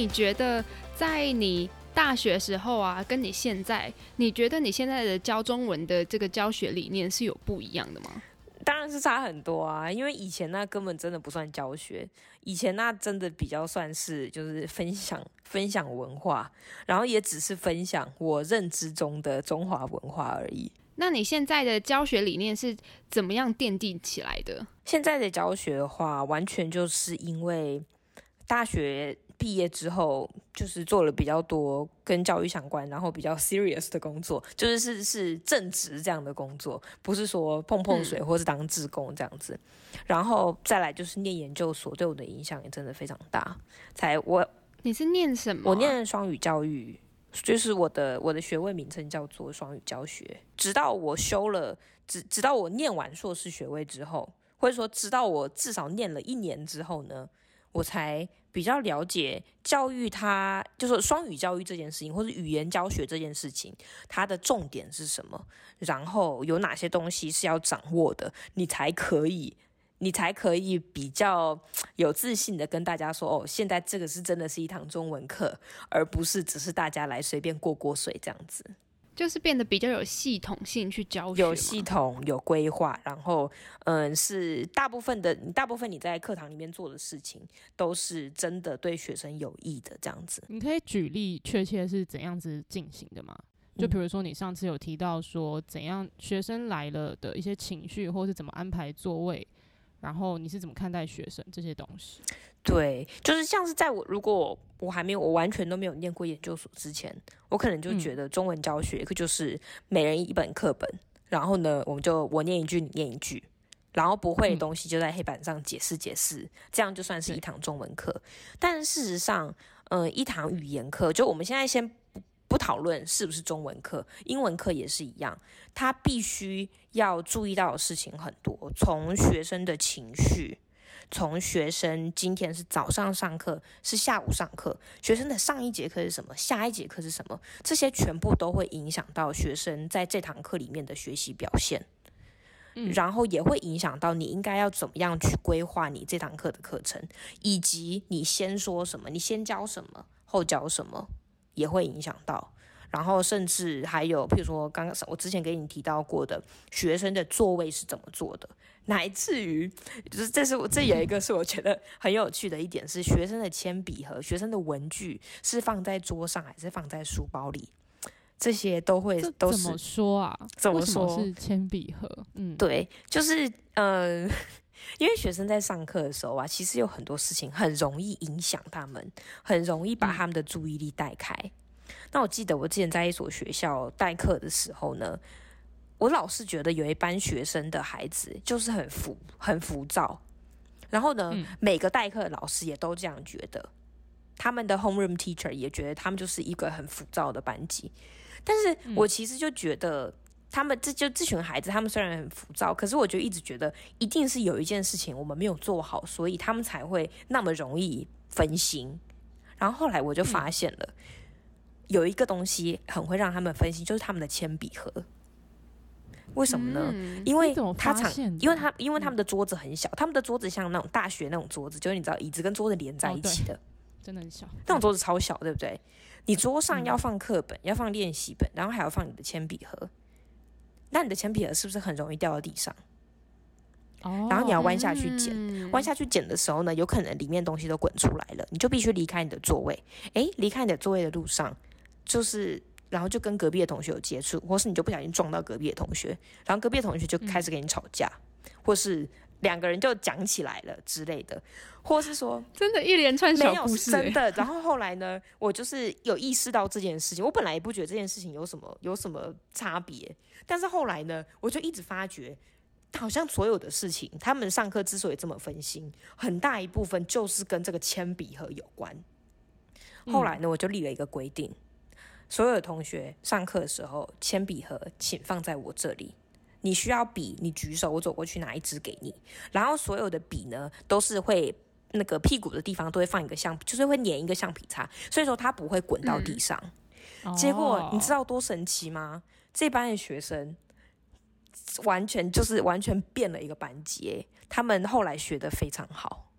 你觉得在你大学时候啊，跟你现在，你觉得你现在的教中文的这个教学理念是有不一样的吗？当然是差很多啊，因为以前那根本真的不算教学，以前那真的比较算是就是分享 分享文化，然后也只是分享我认知中的中华文化而已。那你现在的教学理念是怎么样奠定起来的？现在的教学的话，完全就是因为大学。毕业之后，就是做了比较多跟教育相关，然后比较 serious 的工作，就是是是正职这样的工作，不是说碰碰水或是当志工这样子。嗯、然后再来就是念研究所，对我的影响也真的非常大。才我你是念什么？我念双语教育，就是我的我的学位名称叫做双语教学。直到我修了，直直到我念完硕士学位之后，或者说直到我至少念了一年之后呢，我才比较了解教育它，就是双语教育这件事情，或是语言教学这件事情，它的重点是什么？然后有哪些东西是要掌握的，你才可以，你才可以比较有自信的跟大家说，哦，现在这个是真的是一堂中文课，而不是只是大家来随便过过水这样子。就是变得比较有系统性去教学，有系统、有规划，然后，嗯，是大部分的，大部分你在课堂里面做的事情，都是真的对学生有益的这样子。你可以举例确切是怎样子进行的吗？就比如说你上次有提到说怎样学生来了的一些情绪，或是怎么安排座位。然后你是怎么看待学生这些东西？对，就是像是在我如果我还没有我完全都没有念过研究所之前，我可能就觉得中文教学课就是每人一本课本，嗯、然后呢，我们就我念一句你念一句，然后不会的东西就在黑板上解释解释，嗯、这样就算是一堂中文课。但事实上，嗯、呃，一堂语言课，就我们现在先。不讨论是不是中文课，英文课也是一样，他必须要注意到的事情很多，从学生的情绪，从学生今天是早上上课，是下午上课，学生的上一节课是什么，下一节课是什么，这些全部都会影响到学生在这堂课里面的学习表现，嗯，然后也会影响到你应该要怎么样去规划你这堂课的课程，以及你先说什么，你先教什么，后教什么。也会影响到，然后甚至还有，譬如说刚刚我之前给你提到过的，学生的座位是怎么做的，乃至于就是这是我这有一个是我觉得很有趣的一点是，学生的铅笔盒学生的文具是放在桌上还是放在书包里，这些都会都是怎么说啊？怎么说是铅笔盒？嗯，对，就是嗯。呃因为学生在上课的时候啊，其实有很多事情很容易影响他们，很容易把他们的注意力带开。嗯。那我记得我之前在一所学校代课的时候呢，我老是觉得有一班学生的孩子就是很浮、很浮躁。然后呢，嗯。每个代课的老师也都这样觉得，他们的 homeroom teacher 也觉得他们就是一个很浮躁的班级。但是我其实就觉得。他们这就这群孩子，他们虽然很浮躁，可是我就一直觉得，一定是有一件事情我们没有做好，所以他们才会那么容易分心。然后后来我就发现了，嗯、有一个东西很会让他们分心，就是他们的铅笔盒。为什么呢？嗯、因为他常，因为他因为他们的桌子很小，他们的桌子像那种大学那种桌子，就是你知道椅子跟桌子连在一起的，哦、真的很小。那种桌子超小，对不对？你桌上要放课本，嗯、要放练习本，然后还要放你的铅笔盒。那你的铅笔盒是不是很容易掉到地上？哦，然后你要弯下去捡，弯、嗯、下去捡的时候呢，有可能里面东西都滚出来了，你就必须离开你的座位。诶，离开你的座位的路上，就是然后就跟隔壁的同学有接触，或是你就不小心撞到隔壁的同学，然后隔壁的同学就开始跟你吵架，嗯、或是。两个人就讲起来了之类的，或是说真的，一连串小故事，真的。然后后来呢，我就是有意识到这件事情。我本来也不觉得这件事情有什么有什么差别，但是后来呢，我就一直发觉，好像所有的事情，他们上课之所以这么分心，很大一部分就是跟这个铅笔盒有关。后来呢，我就立了一个规定，所有的同学上课的时候，铅笔盒请放在我这里。你需要笔，你举手，我走过去拿一支给你。然后所有的笔呢，都是会那个屁股的地方都会放一个橡，就是会粘一个橡皮擦，所以说它不会滚到地上。嗯、结果你知道多神奇吗？这班的学生完全就是完全变了一个班级，他们后来学的非常好，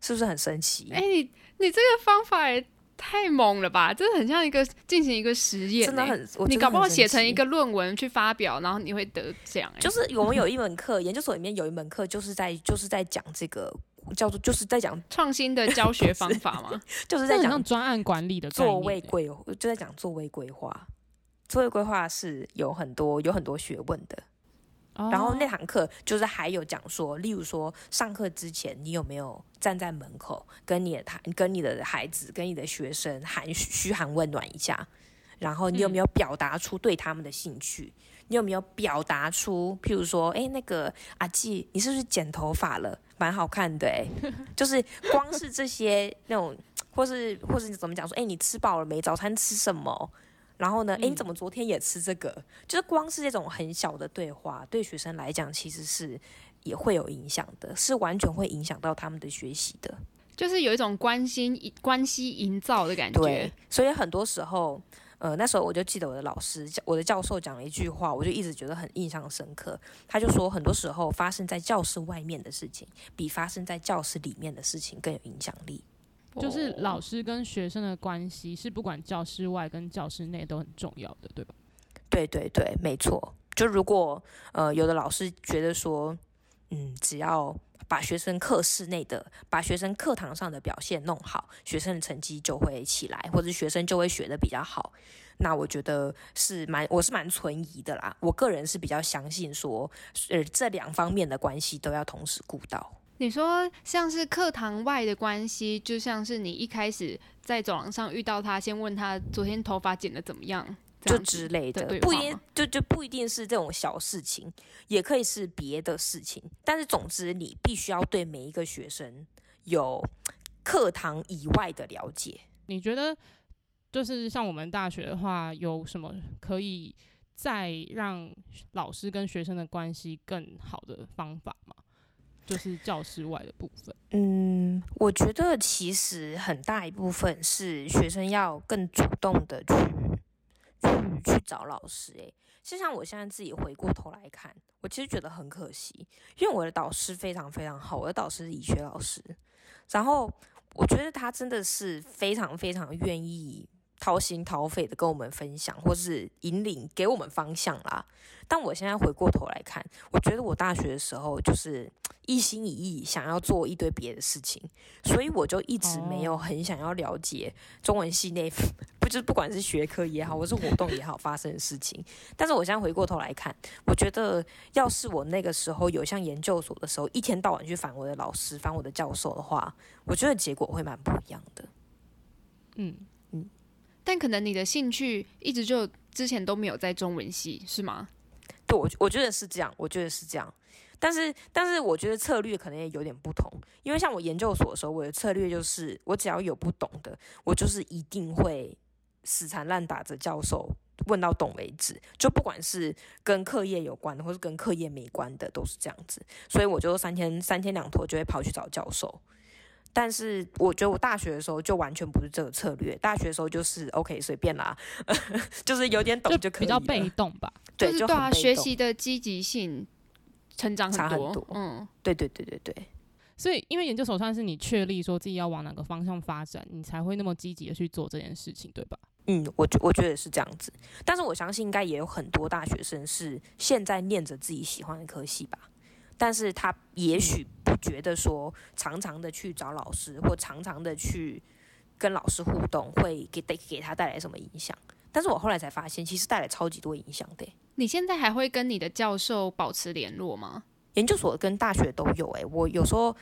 是不是很神奇？哎、欸，你你这个方法也太猛了吧！这很像一个进行一个实验，真的很，你搞不好写成一个论文去发表，然后你会得奖。就是我们有一门课，研究所里面有一门课，就是在就是在讲这个叫做就是在讲创新的教学方法嘛，就是在讲专案管理的座位规，就在讲座位规划。座位规划是有很多有很多学问的。然后那堂课就是还有讲说，例如说上课之前，你有没有站在门口跟你的他、跟你的孩子、跟你的学生寒嘘寒问暖一下？然后你有没有表达出对他们的兴趣？嗯、你有没有表达出，譬如说，哎，那个阿季，你是不是剪头发了？蛮好看的，哎，就是光是这些那种，或是或是你怎么讲说，哎，你吃饱了没？早餐吃什么？然后呢？哎，你怎么昨天也吃这个？嗯、就是光是这种很小的对话，对学生来讲，其实是也会有影响的，是完全会影响到他们的学习的。就是有一种关心关系营造的感觉。对，所以很多时候，呃，那时候我就记得我的老师，我的教授讲了一句话，我就一直觉得很印象深刻。他就说，很多时候发生在教室外面的事情，比发生在教室里面的事情更有影响力。就是老师跟学生的关系是不管教室外跟教室内都很重要的，对吧？对对对，没错。就如果呃有的老师觉得说，嗯，只要把学生课室内的、把学生课堂上的表现弄好，学生的成绩就会起来，或者学生就会学的比较好。那我觉得是蛮，我是蛮存疑的啦。我个人是比较相信说，呃，这两方面的关系都要同时顾到。你说像是课堂外的关系，就像是你一开始在走廊上遇到他，先问他昨天头发剪的怎么样，就之类的，不一定就就不一定是这种小事情，也可以是别的事情。但是总之，你必须要对每一个学生有课堂以外的了解。你觉得就是像我们大学的话，有什么可以再让老师跟学生的关系更好的方法吗？就是教室外的部分。嗯，我觉得其实很大一部分是学生要更主动的去去去找老师。诶，就像我现在自己回过头来看，我其实觉得很可惜，因为我的导师非常非常好，我的导师是医学老师，然后我觉得他真的是非常非常愿意掏心掏肺的跟我们分享，或是引领给我们方向啦。但我现在回过头来看，我觉得我大学的时候就是一心一意想要做一堆别的事情，所以我就一直没有很想要了解中文系内不 就是不管是学科也好，或是活动也好发生的事情。但是我现在回过头来看，我觉得要是我那个时候有像研究所的时候，一天到晚去烦我的老师、烦我的教授的话，我觉得结果会蛮不一样的。嗯嗯，但可能你的兴趣一直就之前都没有在中文系，是吗？对，我我觉得是这样，我觉得是这样，但是但是我觉得策略可能也有点不同，因为像我研究所的时候，我的策略就是，我只要有不懂的，我就是一定会死缠烂打着教授问到懂为止，就不管是跟课业有关的，或是跟课业没关的，都是这样子，所以我就三天三天两头就会跑去找教授。但是我觉得我大学的时候就完全不是这个策略，大学的时候就是 OK 随便啦，就是有点懂就可以，比较被动吧。对，就是对啊，学习的积极性成长很多，很多。嗯，对对对对对。所以，因为研究所算是你确立说自己要往哪个方向发展，你才会那么积极的去做这件事情，对吧？嗯，我觉我觉得是这样子。但是我相信应该也有很多大学生是现在念着自己喜欢的科系吧。但是他也许不觉得说常常的去找老师或常常的去跟老师互动会给带给他带来什么影响？但是我后来才发现，其实带来超级多影响的。你现在还会跟你的教授保持联络吗？研究所跟大学都有诶，我有时候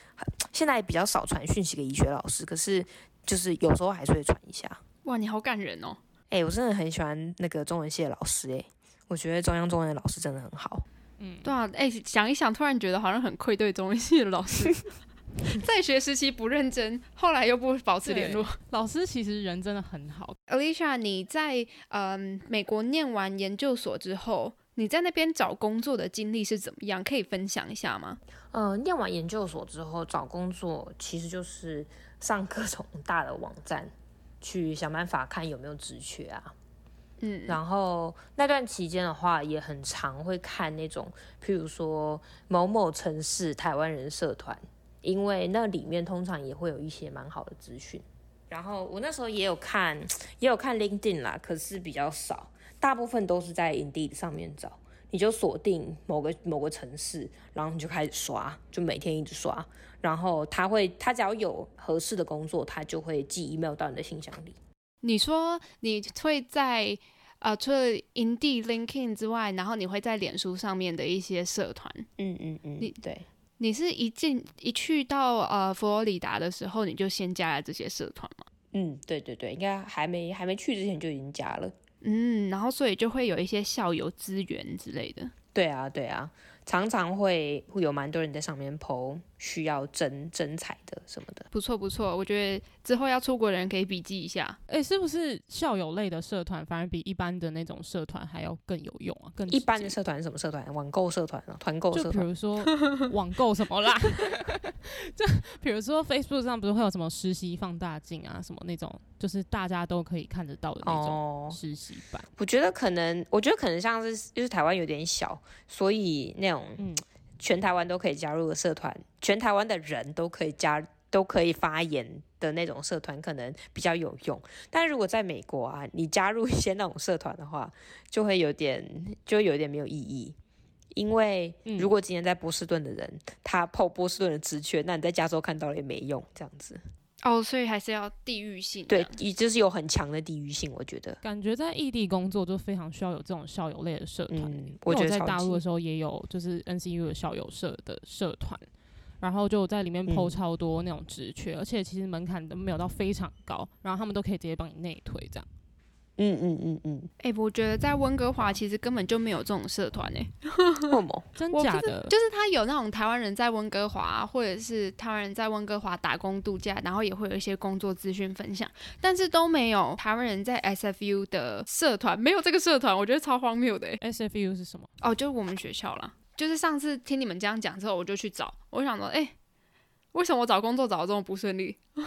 现在比较少传讯息给医学老师，可是就是有时候还是会传一下。哇，你好感人哦！诶，我真的很喜欢那个中文系的老师诶，我觉得中央中文的老师真的很好。嗯，对啊，哎、欸，想一想，突然觉得好像很愧对中文系的老师，在学时期不认真，后来又不保持联络。老师其实人真的很好。Alicia，你在嗯、呃、美国念完研究所之后，你在那边找工作的经历是怎么样？可以分享一下吗？呃，念完研究所之后找工作，其实就是上各种大的网站，去想办法看有没有职缺啊。嗯，然后那段期间的话，也很常会看那种，譬如说某某城市台湾人社团，因为那里面通常也会有一些蛮好的资讯。然后我那时候也有看，也有看 LinkedIn 啦，可是比较少，大部分都是在 Indeed 上面找。你就锁定某个某个城市，然后你就开始刷，就每天一直刷。然后他会，他只要有合适的工作，他就会寄 email 到你的信箱里。你说你会在呃，除了 Indeed、LinkedIn 之外，然后你会在脸书上面的一些社团。嗯嗯嗯，你对。你是一进一去到呃佛罗里达的时候，你就先加了这些社团吗？嗯，对对对，应该还没还没去之前就已经加了。嗯，然后所以就会有一些校友资源之类的。对啊，对啊。常常会会有蛮多人在上面 po 需要征征才的什么的，不错不错，我觉得之后要出国的人可以笔记一下。哎、欸，是不是校友类的社团反而比一般的那种社团还要更有用啊？更一般的社团是什么社团？网购社团啊，团购社团。就比如说网购什么啦，就比如说 Facebook 上不是会有什么实习放大镜啊，什么那种，就是大家都可以看得到的那种实习版。我觉得可能，我觉得可能像是就是台湾有点小，所以那种。嗯，全台湾都可以加入的社团，全台湾的人都可以加，都可以发言的那种社团，可能比较有用。但如果在美国啊，你加入一些那种社团的话，就会有点，就有点没有意义。因为如果今天在波士顿的人，嗯、他泡波士顿的职缺，那你在加州看到了也没用，这样子。哦，所以还是要地域性。对，也就是有很强的地域性，我觉得。感觉在异地工作就非常需要有这种校友类的社团。嗯，我觉得在大陆的时候也有，就是 NCU 的校友社的社团，然后就在里面 PO 超多那种职缺，嗯，而且其实门槛都没有到非常高，然后他们都可以直接帮你内推这样。嗯嗯嗯嗯，哎、欸，我觉得在温哥华其实根本就没有这种社团哎、欸。为什么？真假的？就是他有那种台湾人在温哥华，或者是台湾人在温哥华打工度假，然后也会有一些工作资讯分享，但是都没有台湾人在 SFU 的社团，没有这个社团，我觉得超荒谬的、欸。SFU 是什么？哦，就是我们学校啦。就是上次听你们这样讲之后，我就去找，我想说，哎、欸，为什么我找工作找的这么不顺利？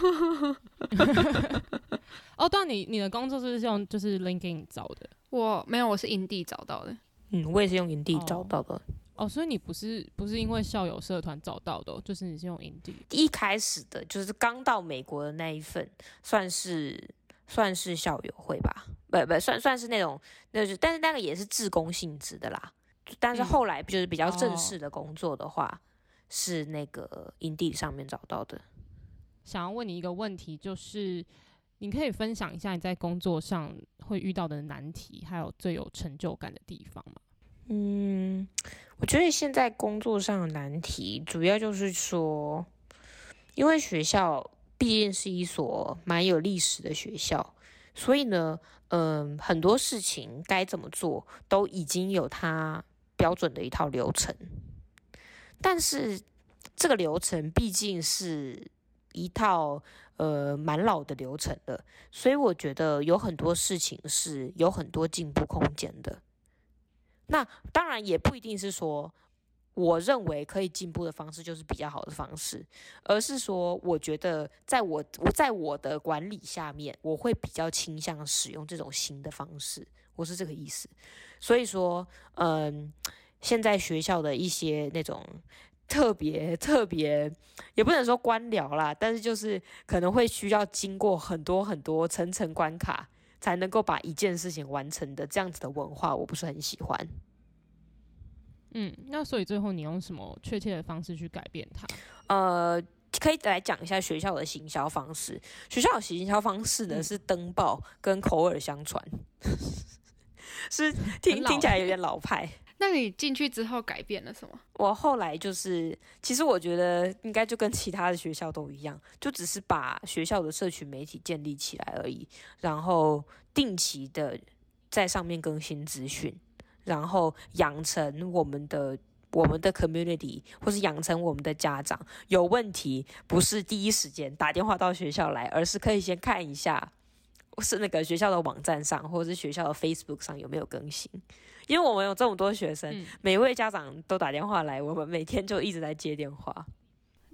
哦，但你你的工作是不是用就是 LinkedIn 找的？我没有，我是 Indeed 找到的。嗯，我也是用 Indeed 找到的。哦，所以你不是不是因为校友社团找到的，就是你是用 Indeed。一开始的就是刚到美国的那一份，算是算是校友会吧？不不，算算是那种，那就但是那个也是自工性质的啦。但是后来就是比较正式的工作的话，嗯、是那个 Indeed 上面找到的。想要问你一个问题，就是。你可以分享一下你在工作上会遇到的难题，还有最有成就感的地方吗？嗯，我觉得现在工作上的难题主要就是说，因为学校毕竟是一所蛮有历史的学校，所以呢，嗯，很多事情该怎么做都已经有它标准的一套流程，但是这个流程毕竟是一套。呃，蛮老的流程了，所以我觉得有很多事情是有很多进步空间的。那当然也不一定是说，我认为可以进步的方式就是比较好的方式，而是说，我觉得在我我在我的管理下面，我会比较倾向使用这种新的方式，我是这个意思。所以说，嗯，现在学校的一些那种。特别特别，也不能说官僚啦，但是就是可能会需要经过很多很多层层关卡，才能够把一件事情完成的这样子的文化，我不是很喜欢。嗯，那所以最后你用什么确切的方式去改变它？呃，可以来讲一下学校的行销方式。学校的行销方式呢，是登报跟口耳相传，是听听起来有点老派。那你进去之后改变了什么？我后来就是，其实我觉得应该就跟其他的学校都一样，就只是把学校的社群媒体建立起来而已，然后定期的在上面更新资讯，然后养成我们的我们的 community，或是养成我们的家长，有问题不是第一时间打电话到学校来，而是可以先看一下，是那个学校的网站上，或者是学校的 Facebook 上有没有更新。因为我们有这么多学生，嗯，每位家长都打电话来，我们每天就一直在接电话。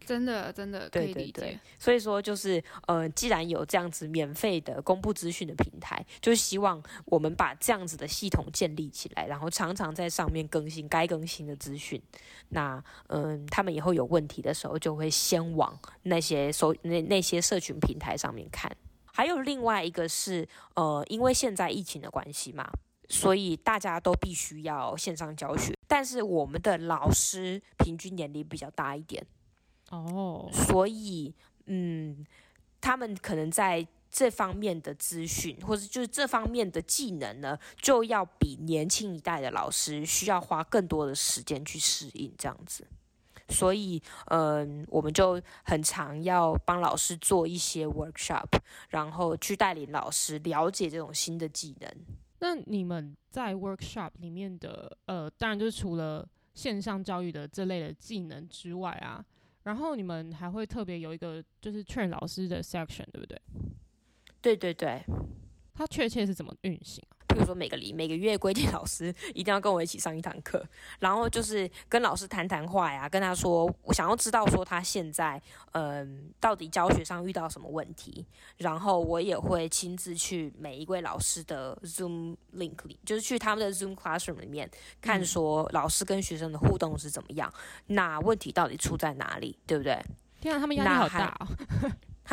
真的，真的可以理解。对对对，所以说就是，呃，既然有这样子免费的公布资讯的平台，就希望我们把这样子的系统建立起来，然后常常在上面更新该更新的资讯。那，嗯，呃，他们以后有问题的时候，就会先往那些搜那那些社群平台上面看。还有另外一个是，呃，因为现在疫情的关系嘛，所以大家都必须要线上教学。但是我们的老师平均年龄比较大一点，哦，所以嗯，他们可能在这方面的资讯，或者就是这方面的技能呢，就要比年轻一代的老师需要花更多的时间去适应这样子。所以，嗯，我们就很常要帮老师做一些 workshop，然后去带领老师了解这种新的技能。那你们在 workshop 里面的，呃，当然就是除了线上教育的这类的技能之外啊，然后你们还会特别有一个就是 train 老师的 section，对不对？对对对，它确切是怎么运行啊？比如说每个礼每个月规定老师 一定要跟我一起上一堂课，然后就是跟老师谈谈话呀，跟他说我想要知道说他现在嗯到底教学上遇到什么问题，然后我也会亲自去每一位老师的 Zoom link 里，就是去他们的 Zoom classroom 里面看说老师跟学生的互动是怎么样，那问题到底出在哪里，对不对？天啊，他们压力好大哦。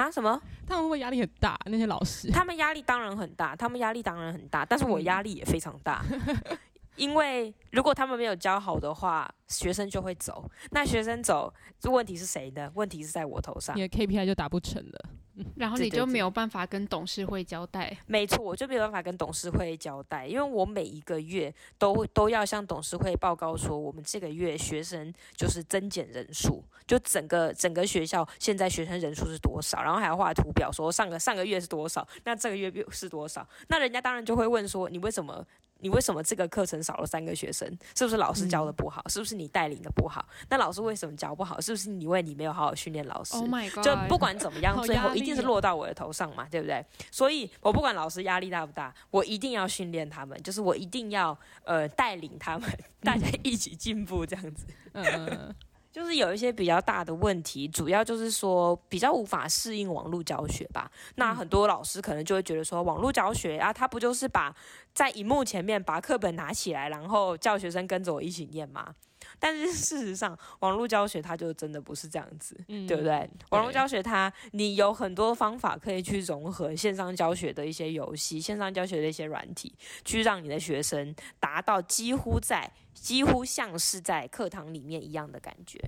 啊？什么？他们会不会压力很大？那些老师？他们压力当然很大，他们压力当然很大，但是我压力也非常大，因为如果他们没有教好的话，学生就会走。那学生走，这问题是谁的？问题是在我头上，你的 KPI 就达不成了。然后你就没有办法跟董事会交代。没错，我就没有办法跟董事会交代，因为我每一个月都都要向董事会报告说，我们这个月学生就是增减人数，就整个整个学校现在学生人数是多少，然后还要画图表说上个上个月是多少，那这个月是多少，那人家当然就会问说，你为什么？你为什么这个课程少了三个学生？是不是老师教的不好？嗯、是不是你带领的不好？那老师为什么教不好？是不是因为你没有好好训练老师？Oh my god！就不管怎么样，最后一定是落到我的头上嘛，对不对？所以我不管老师压力大不大，我一定要训练他们，就是我一定要呃带领他们，大家一起进步这样子。嗯。就是有一些比较大的问题，主要就是说比较无法适应网络教学吧。那很多老师可能就会觉得说，网络教学啊，他不就是把在荧幕前面把课本拿起来，然后叫学生跟着我一起念吗？但是事实上，网络教学它就真的不是这样子，嗯、对不对？网络教学它你有很多方法可以去融合线上教学的一些游戏、线上教学的一些软体，去让你的学生达到几乎在几乎像是在课堂里面一样的感觉。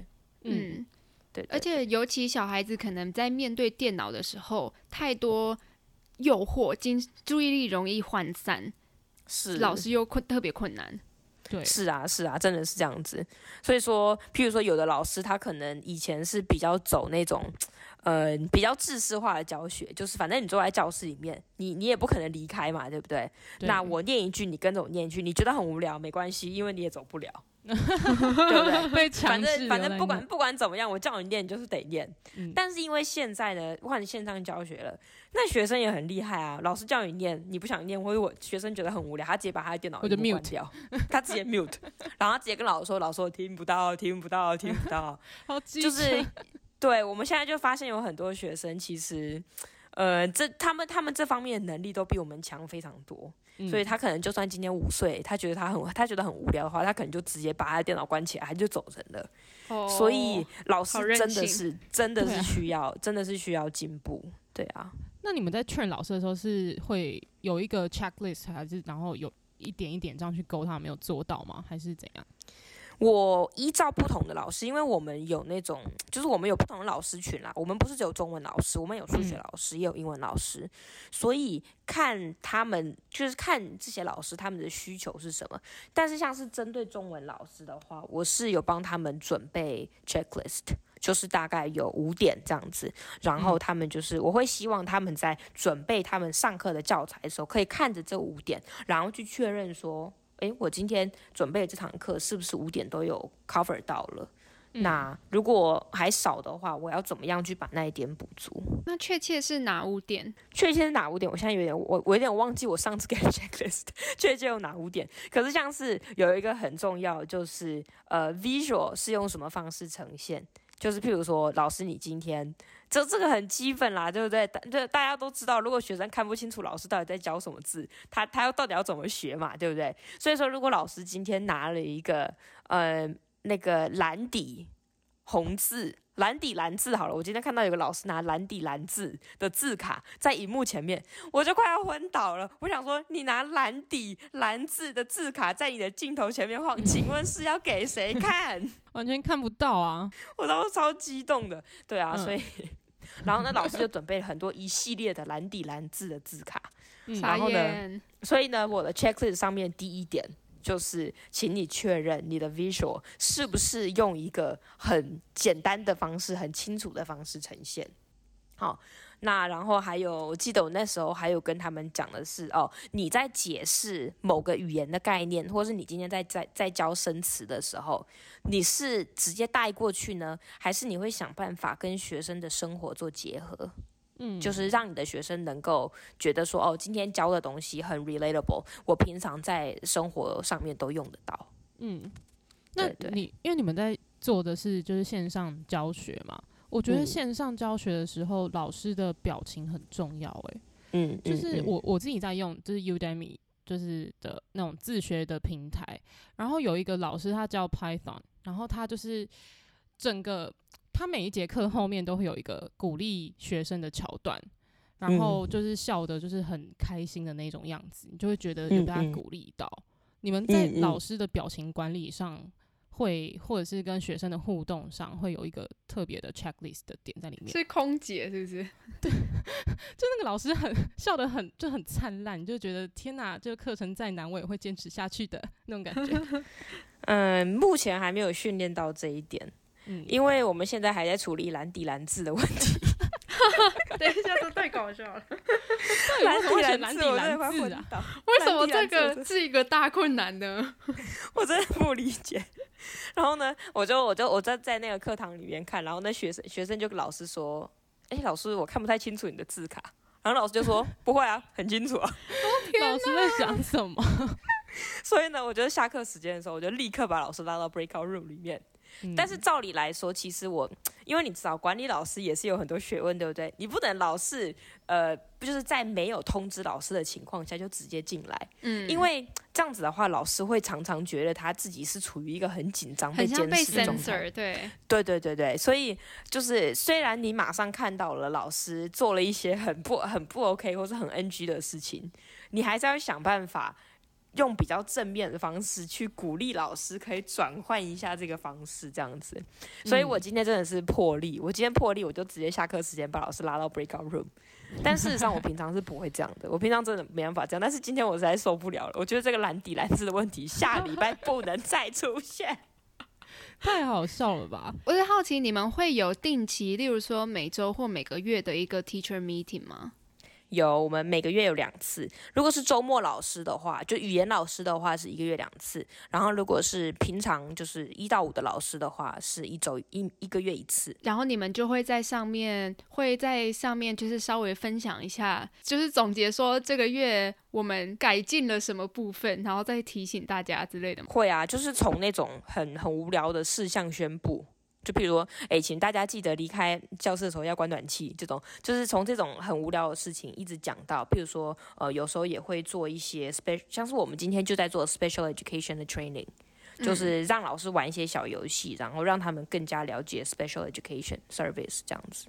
嗯，对，对，对。而且尤其小孩子可能在面对电脑的时候，太多诱惑，精注意力容易涣散，是老师又困特别困难。对，是啊，是啊，真的是这样子。所以说，譬如说，有的老师他可能以前是比较走那种，呃，比较制式化的教学，就是反正你坐在教室里面，你你也不可能离开嘛，对不对？对。那我念一句，你跟着我念一句，你觉得很无聊没关系，因为你也走不了。对不对？反正反正不管不管怎么样，我叫你念就是得念。嗯、但是因为现在呢，换线上教学了，那学生也很厉害啊。老师叫你念，你不想念，或者我学生觉得很无聊，他直接把他的电脑关掉，他直接 mute，然后他直接跟老师说：“老师，我听不到，听不到，听不到。” 就是 对，我们现在就发现有很多学生其实。呃，这他们他们这方面的能力都比我们强非常多，嗯，所以他可能就算今年五岁，他觉得他很他觉得很无聊的话，他可能就直接把他的电脑关起来，他就走人了。哦，所以老师真的是真的是需要，啊，真的是需要进步，对啊。那你们在 train 老师的时候是会有一个 checklist，还是然后有一点一点这样去勾他没有做到吗？还是怎样？我依照不同的老师，因为我们有那种，就是我们有不同的老师群啦。我们不是只有中文老师，我们有数学老师，也有英文老师。所以看他们，就是看这些老师他们的需求是什么。但是像是针对中文老师的话，我是有帮他们准备 checklist，就是大概有五点这样子。然后他们就是，我会希望他们在准备他们上课的教材的时候，可以看着这五点，然后去确认说。诶，我今天准备这堂课是不是五点都有 cover 到了？嗯。那如果还少的话，我要怎么样去把那一点补足？那确切是哪五点？确切是哪五点？我现在有点我我有点忘记我上次给的 checklist 确切有哪五点。可是像是有一个很重要，就是呃 visual 是用什么方式呈现？就是譬如说，老师你今天。这这个很基本啦，对不对？大大家都知道，如果学生看不清楚老师到底在教什么字，他他要到底要怎么学嘛，对不对？所以说，如果老师今天拿了一个呃那个蓝底红字蓝底蓝字好了，我今天看到有个老师拿蓝底蓝字的字卡在荧幕前面，我就快要昏倒了。我想说，你拿蓝底蓝字的字卡在你的镜头前面晃，请问是要给谁看？完全看不到啊！我当时超激动的。对啊，嗯、所以然后呢，老师就准备了很多一系列的蓝底蓝字的字卡。嗯、然后呢，所以呢，我的 checklist 上面第一点。就是，请你确认你的 visual 是不是用一个很简单的方式、很清楚的方式呈现。好，那然后还有，我记得我那时候还有跟他们讲的是，哦，你在解释某个语言的概念，或是你今天在在在教生词的时候，你是直接带过去呢，还是你会想办法跟学生的生活做结合？嗯，就是让你的学生能够觉得说，哦，今天教的东西很 relatable，我平常在生活上面都用得到。嗯，那你因为你们在做的是就是线上教学嘛，我觉得线上教学的时候，嗯、老师的表情很重要、欸。诶，嗯，就是我我自己在用就是 Udemy 就是的那种自学的平台，然后有一个老师他教 Python，然后他就是整个。他每一节课后面都会有一个鼓励学生的桥段，然后就是笑的就是很开心的那种样子，你就会觉得有被他鼓励到。嗯嗯。你们在老师的表情管理上会，或者是跟学生的互动上，会有一个特别的 checklist 的点在里面。是空姐是不是？对，就那个老师很笑得很就很灿烂，就觉得天哪，这个课程再难我也会坚持下去的那种感觉。嗯，目前还没有训练到这一点。嗯，因为我们现在还在处理蓝底蓝字的问题。等一下，这太搞笑了。蓝底蓝字，我真的快昏倒。为什么这个是一个大困难呢？我真的不理解。然后呢，我就我就我在在那个课堂里面看，然后那学生学生就跟老师说：“哎，老师，我看不太清楚你的字卡。”然后老师就说：“不会啊，很清楚啊。”老师在想什么？所以呢，我觉得下课时间的时候，我就立刻把老师拉到 breakout room 里面。但是照理来说，其实我，因为你知道，管理老师也是有很多学问，对不对？你不能老是，呃，不就是在没有通知老师的情况下就直接进来，嗯，因为这样子的话，老师会常常觉得他自己是处于一个很紧张、被监视的状态，对，对对对对，所以就是虽然你马上看到了老师做了一些很不很不 OK 或是很 NG 的事情，你还是要想办法。用比较正面的方式去鼓励老师，可以转换一下这个方式，这样子。所以我今天真的是破例，我今天破例，我就直接下课时间把老师拉到 breakout room。但事实上，我平常是不会这样的，我平常真的没办法这样。但是今天我实在受不了了，我觉得这个蓝底蓝字的问题，下礼拜不能再出现，太好笑了吧？我是好奇，你们会有定期，例如说每周或每个月的一个 teacher meeting 吗？有，我们每个月有两次。如果是周末老师的话，就语言老师的话是一个月两次。然后如果是平常就是一到五的老师的话，是一周一一个月一次。然后你们就会在上面会在上面就是稍微分享一下，就是总结说这个月我们改进了什么部分，然后再提醒大家之类的吗？会啊，就是从那种很很无聊的事项宣布。就譬如说，哎、欸，请大家记得离开教室的时候要关暖气，这种就是从这种很无聊的事情一直讲到，譬如说，呃，有时候也会做一些 special，像是我们今天就在做 special education 的 training，就是让老师玩一些小游戏，然后让他们更加了解 special education service 这样子。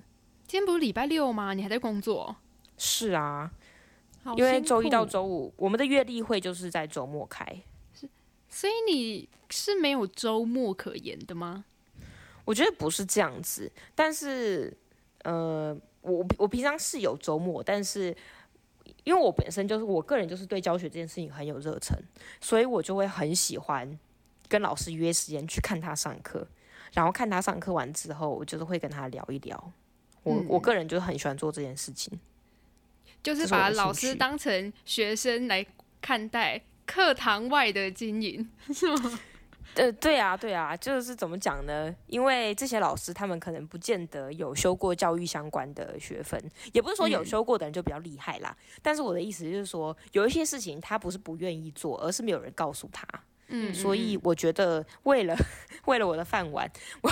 今天不是礼拜六吗？你还在工作？是啊，因为周一到周五我们的月例会就是在周末开，是，所以你是没有周末可言的吗？我觉得不是这样子，但是，呃，我我平常是有周末，但是因为我本身就是我个人就是对教学这件事情很有热忱，所以我就会很喜欢跟老师约时间去看他上课，然后看他上课完之后，我就是会跟他聊一聊。我、嗯、我个人就是很喜欢做这件事情，就是把老师当成学生来看待，课堂外的经营 是吗？呃，对啊，对啊，就是怎么讲呢？因为这些老师他们可能不见得有修过教育相关的学分，也不是说有修过的人就比较厉害啦。嗯、但是我的意思就是说，有一些事情他不是不愿意做，而是没有人告诉他。嗯，所以我觉得为了 为了我的饭碗，我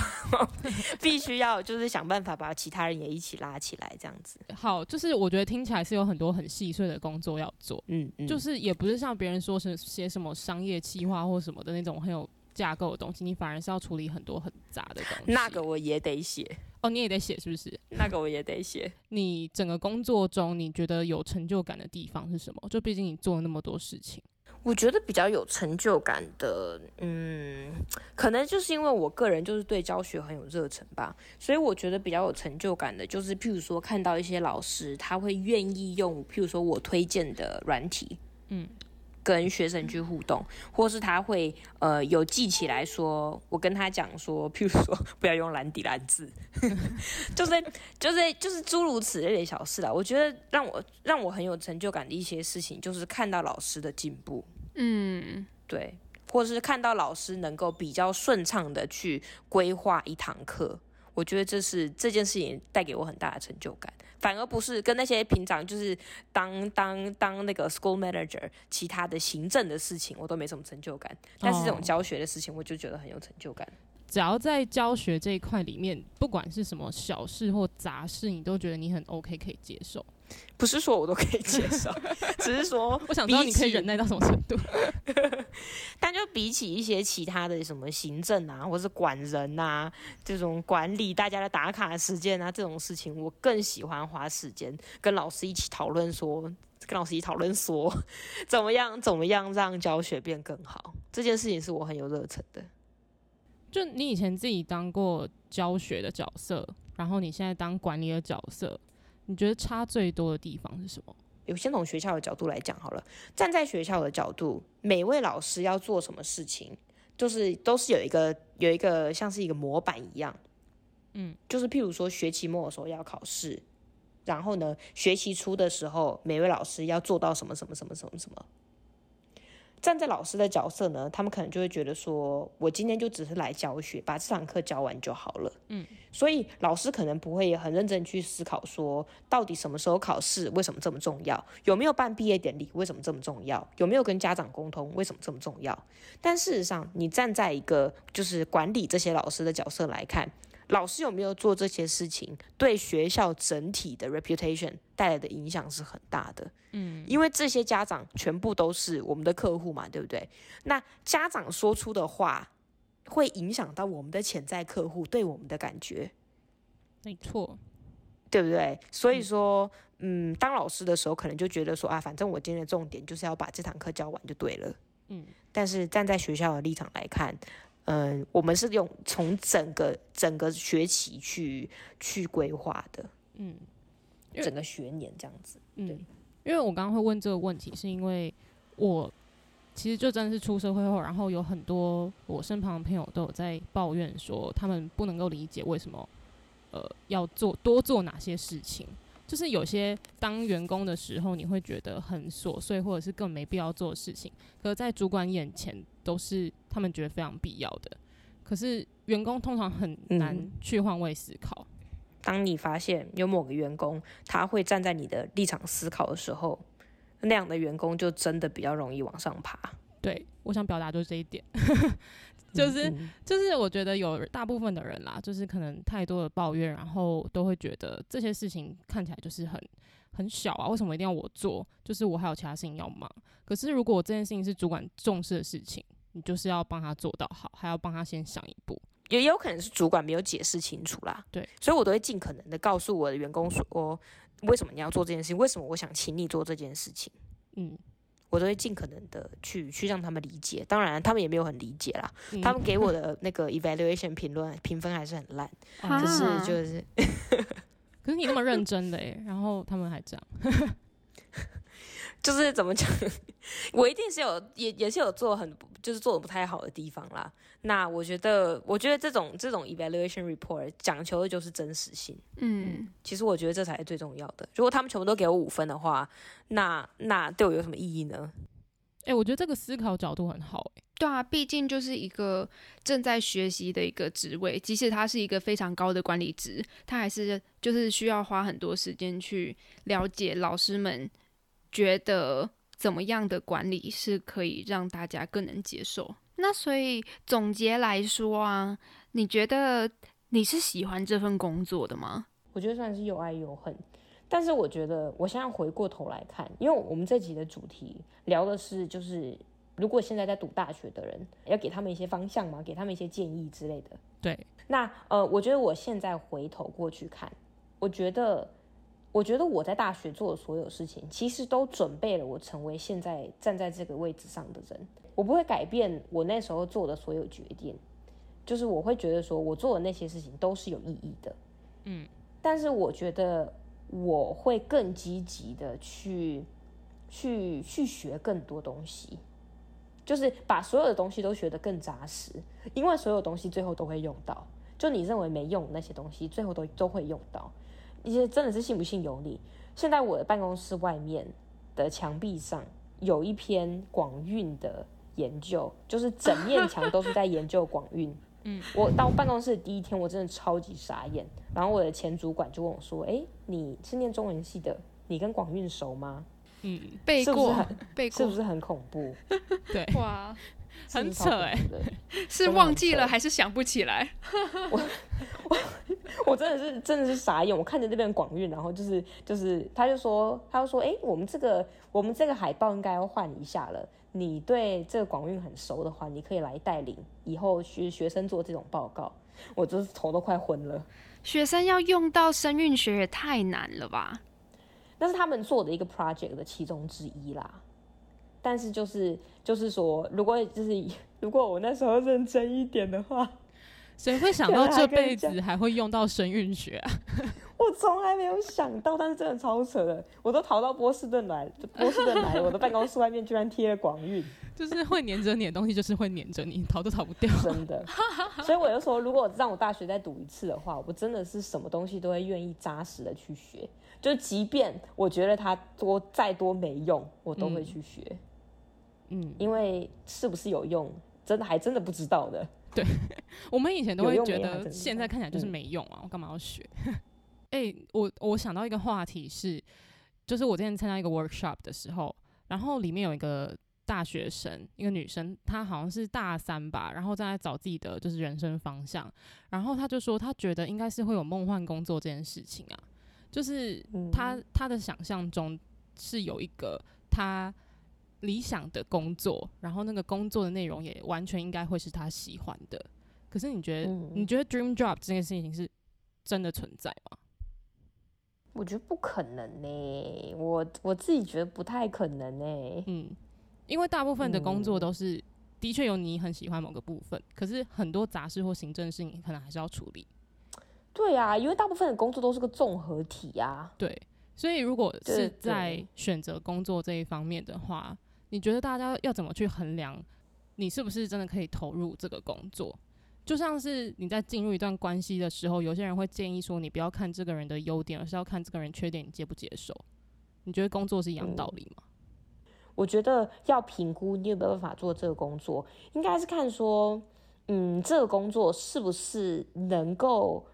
必须要就是想办法把其他人也一起拉起来，这样子。好，就是我觉得听起来是有很多很细碎的工作要做。嗯嗯，就是也不是像别人说是写什么商业企划或什么的那种很有。架构的东西，你反而是要处理很多很杂的东西。那个我也得写哦，你也得写是不是？那个我也得写。你整个工作中，你觉得有成就感的地方是什么？就毕竟你做了那么多事情。我觉得比较有成就感的，嗯，可能就是因为我个人就是对教学很有热忱吧，所以我觉得比较有成就感的，就是譬如说看到一些老师他会愿意用，譬如说我推荐的软体，嗯。跟学生去互动，或是他会呃有记起来说，我跟他讲说，譬如说不要用蓝底蓝字，就是就是就是诸如此类的小事啦。我觉得让我让我很有成就感的一些事情，就是看到老师的进步，嗯，对，或是看到老师能够比较顺畅的去规划一堂课，我觉得这是这件事情带给我很大的成就感。反而不是跟那些平常就是当当当那个 school manager，其他的行政的事情我都没什么成就感，但是这种教学的事情我就觉得很有成就感。只要在教学这一块里面，不管是什么小事或杂事，你都觉得你很 OK 可以接受。不是说我都可以接受，只是说我想知道你可以忍耐到什么程度。但就比起一些其他的什么行政啊，或是管人啊，这种管理大家的打卡时间啊，这种事情，我更喜欢花时间跟老师一起讨论，说跟老师一起讨论说怎么样怎么样让教学变更好。这件事情是我很有热忱的。就你以前自己当过教学的角色，然后你现在当管理的角色。你觉得差最多的地方是什么？有先从学校的角度来讲好了。站在学校的角度，每位老师要做什么事情，就是都是有一个有一个像是一个模板一样，嗯，就是譬如说学期末的时候要考试，然后呢，学期初的时候每位老师要做到什么什么什么什么什么。站在老师的角色呢，他们可能就会觉得说，我今天就只是来教学，把这堂课教完就好了。嗯，所以老师可能不会很认真去思考说，到底什么时候考试，为什么这么重要？有没有办毕业典礼，为什么这么重要？有没有跟家长沟通，为什么这么重要？但事实上，你站在一个就是管理这些老师的角色来看。老师有没有做这些事情，对学校整体的 reputation 带来的影响是很大的。嗯，因为这些家长全部都是我们的客户嘛，对不对？那家长说出的话，会影响到我们的潜在客户对我们的感觉。没错，对不对？所以说，嗯，当老师的时候，可能就觉得说啊，反正我今天的重点就是要把这堂课教完就对了。嗯，但是站在学校的立场来看。嗯，我们是用从整个整个学期去去规划的，嗯，整个学年这样子，对。嗯，因为我刚刚会问这个问题，是因为我其实就真的是出社会后，然后有很多我身旁的朋友都有在抱怨说，他们不能够理解为什么，呃，要做多做哪些事情。就是有些当员工的时候，你会觉得很琐碎，或者是更没必要做的事情，可是在主管眼前都是他们觉得非常必要的。可是员工通常很难去换位思考。嗯，当你发现有某个员工他会站在你的立场思考的时候，那样的员工就真的比较容易往上爬。对，我想表达就是这一点。就是就是，我觉得有大部分的人啦，就是可能太多的抱怨，然后都会觉得这些事情看起来就是很很小啊，为什么一定要我做？就是我还有其他事情要忙。可是如果这件事情是主管重视的事情，你就是要帮他做到好，还要帮他先想一步。也有可能是主管没有解释清楚啦。对，所以我都会尽可能的告诉我的员工说，为什么你要做这件事情？为什么我想请你做这件事情？嗯。我都会尽可能的去去让他们理解，当然他们也没有很理解啦。嗯、他们给我的那个 evaluation 评论评分还是很烂，可是就是，可是你那么认真的耶，然后他们还这样。就是怎么讲，我一定是有也也是有做很就是做的不太好的地方啦。那我觉得，我觉得这种这种 evaluation report 讲求的就是真实性。嗯，其实我觉得这才是最重要的。如果他们全部都给我五分的话，那那对我有什么意义呢？哎、欸，我觉得这个思考角度很好、欸。哎，对啊，毕竟就是一个正在学习的一个职位，即使他是一个非常高的管理职，他还是就是需要花很多时间去了解老师们。觉得怎么样的管理是可以让大家更能接受？那所以总结来说啊，你觉得你是喜欢这份工作的吗？我觉得算是又爱又恨。但是我觉得我现在回过头来看，因为我们这集的主题聊的是就是如果现在在读大学的人，要给他们一些方向嘛，给他们一些建议之类的。对，那呃，我觉得我现在回头过去看，我觉得，我觉得我在大学做的所有事情，其实都准备了我成为现在站在这个位置上的人。我不会改变我那时候做的所有决定，就是我会觉得说我做的那些事情都是有意义的。嗯，但是我觉得我会更积极的去。去去学更多东西，就是把所有的东西都学得更扎实，因为所有东西最后都会用到。就你认为没用的那些东西，最后都都会用到。一些真的是信不信由你。现在我的办公室外面的墙壁上有一篇广运的研究，就是整面墙都是在研究广运。嗯，我到办公室的第一天，我真的超级傻眼。然后我的前主管就问我说：“哎，你是念中文系的，你跟广运熟吗？”嗯，背过，是不是很背过，是不是很恐怖？对，哇，很扯哎、欸，是忘记了还是想不起来？我我我真的是真的是傻眼，我看着那边广运，然后就是就是，他就说他就说，哎、欸，我们这个我们这个海报应该要换一下了。你对这个广运很熟的话，你可以来带领以后学学生做这种报告。我就是头都快昏了。学生要用到声韵学也太难了吧？那是他们做的一个 project 的其中之一啦，但是就是就是说，如果就是 如果我那时候认真一点的话，谁会想到这辈子还会用到生运学啊？我从来没有想到，但是真的超扯的，我都逃到波士顿来，波士顿来，我的办公室外面居然贴了广运，就是会黏着你的东西，就是会黏着你，逃都逃不掉，真的。所以我就说，如果让我大学再读一次的话，我真的是什么东西都会愿意扎实的去学。就即便我觉得它多再多没用，我都会去学。嗯，因为是不是有用，真的还真的不知道的。对，我们以前都会觉得现在看起来就是没用啊，我干嘛要学？哎、欸，我我想到一个话题是，就是我之前参加一个 workshop 的时候，然后里面有一个大学生，一个女生，她好像是大三吧，然后正在找自己的就是人生方向，然后她就说她觉得应该是会有梦幻工作这件事情啊。就是她她的想象中是有一个他理想的工作，然后那个工作的内容也完全应该会是他喜欢的。可是你觉得你觉得 dream job 这件事情是真的存在吗？我觉得不可能呢，我我自己觉得不太可能呢。嗯，因为大部分的工作都是的确有你很喜欢某个部分，可是很多杂事或行政事情可能还是要处理。对啊，因为大部分的工作都是个综合体呀。对，所以如果是在选择工作这一方面的话，你觉得大家要怎么去衡量你是不是真的可以投入这个工作？就像是你在进入一段关系的时候，有些人会建议说，你不要看这个人的优点，而是要看这个人缺点，你接不接受？你觉得工作是一样道理吗？嗯，我觉得要评估你有没有办法做这个工作，应该是看说，嗯，这个工作是不是能够。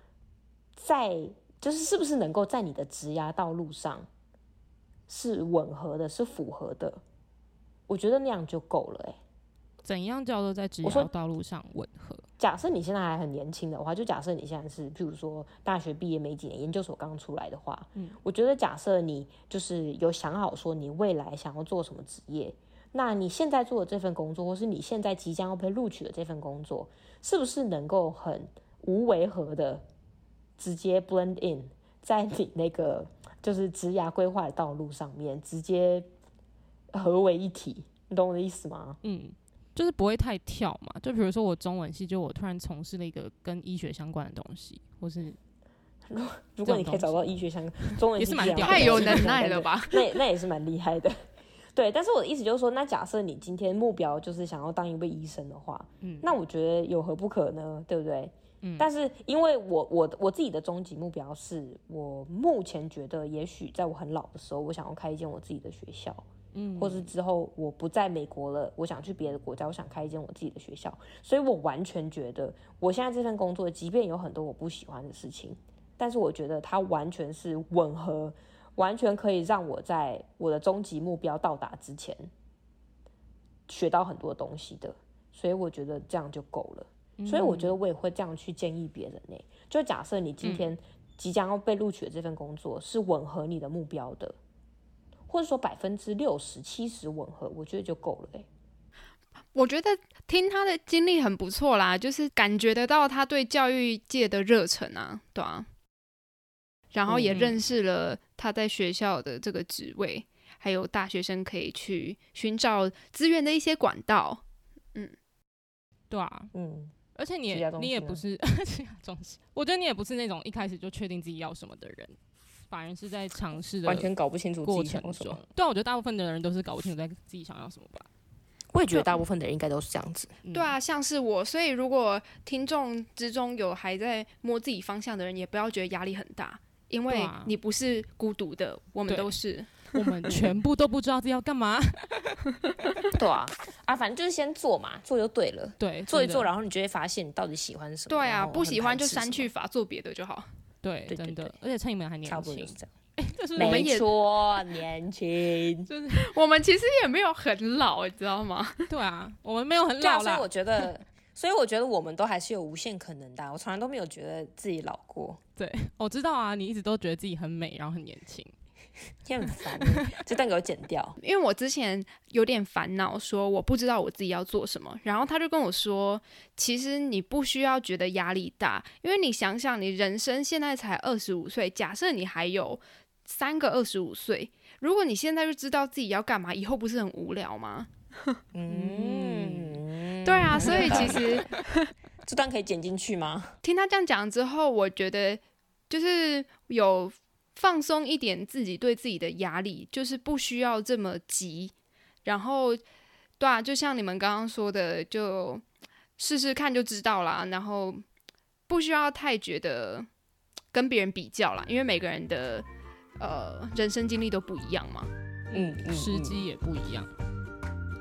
在就是是不是能够在你的职涯道路上是吻合的，是符合的？我觉得那样就够了。哎，怎样叫做在职业道路上吻合？假设你现在还很年轻的话，就假设你现在是，譬如说大学毕业没几年，研究所刚出来的话，嗯，我觉得假设你就是有想好说你未来想要做什么职业，那你现在做的这份工作，或是你现在即将要被录取的这份工作，是不是能够很无违和的？直接 blend in 在你那个就是职涯规划的道路上面，直接合为一体，你懂我的意思吗？嗯，就是不会太跳嘛。就比如说我中文系，就我突然从事了一个跟医学相关的东西，或是如果如果你可以找到医学相关中文系，也是蛮屌，太有能 耐了吧？那那也是蛮厉害的。对，但是我的意思就是说，那假设你今天目标就是想要当一位医生的话，嗯，那我觉得有何不可呢？对不对？嗯，但是因为我我我自己的终极目标是我目前觉得，也许在我很老的时候，我想要开一间我自己的学校，嗯，或是之后我不在美国了，我想去别的国家，我想开一间我自己的学校，所以我完全觉得我现在这份工作，即便有很多我不喜欢的事情，但是我觉得它完全是吻合，完全可以让我在我的终极目标到达之前学到很多东西的，所以我觉得这样就够了。所以我觉得我也会这样去建议别人呢、欸。就假设你今天即将要被录取的这份工作是吻合你的目标的，或者说百分之六十七十吻合，我觉得就够了、欸。我觉得听他的经历很不错啦，就是感觉得到他对教育界的热忱啊，对啊。然后也认识了他在学校的这个职位，嗯、还有大学生可以去寻找资源的一些管道。嗯，对啊，嗯，而且你也你也不是，我觉得你也不是那种一开始就确定自己要什么的人，反而是在尝试的，完全搞不清楚过程中。对啊，我觉得大部分的人都是搞不清楚在自己想要什么吧。我也觉得大部分的人应该都是这样子。对啊，像是我，所以如果听众之中有还在摸自己方向的人，也不要觉得压力很大，因为你不是孤独的，我们都是，我们全部都不知道自己要干嘛。对啊，啊，反正就是先做嘛，做就对了。对，做一做，然后你就会发现你到底喜欢什么。对啊，不喜欢就删去法，做别的就好。对，真的，而且蔡英文还年轻，差不多就是这样。哎，就是我们也说年轻，就是我们其实也没有很老，你知道吗？对啊，我们没有很老啦。所以我觉得，所以我觉得我们都还是有无限可能的。我从来都没有觉得自己老过。对，我知道啊，你一直都觉得自己很美，然后很年轻，你很烦，这段给我剪掉。因为我之前有点烦恼，说我不知道我自己要做什么，然后他就跟我说，其实你不需要觉得压力大，因为你想想，你人生现在才二十五岁，假设你还有。三个二十五岁，如果你现在就知道自己要干嘛，以后不是很无聊吗？嗯，对啊，所以其实 这段可以剪进去吗？听他这样讲之后，我觉得就是有放松一点自己对自己的压力，就是不需要这么急。然后，对啊，就像你们刚刚说的，就试试看就知道啦。然后不需要太觉得跟别人比较啦，因为每个人的。呃，人生经历都不一样嘛，嗯，嗯时机也不一样，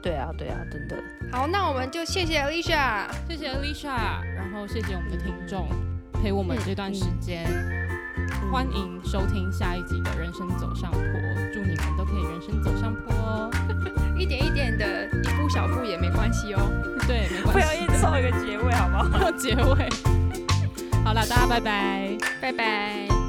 对啊，对啊，真的。好，那我们就谢谢 Alicia，谢谢 Alicia，然后谢谢我们的听众陪我们这段时间，欢迎收听下一集的人生走上坡，祝你们都可以人生走上坡哦，一点一点的，一步小步也没关系哦，对，没关系，不要一直做一个结尾好不好？结尾，好了，大家拜拜，拜拜。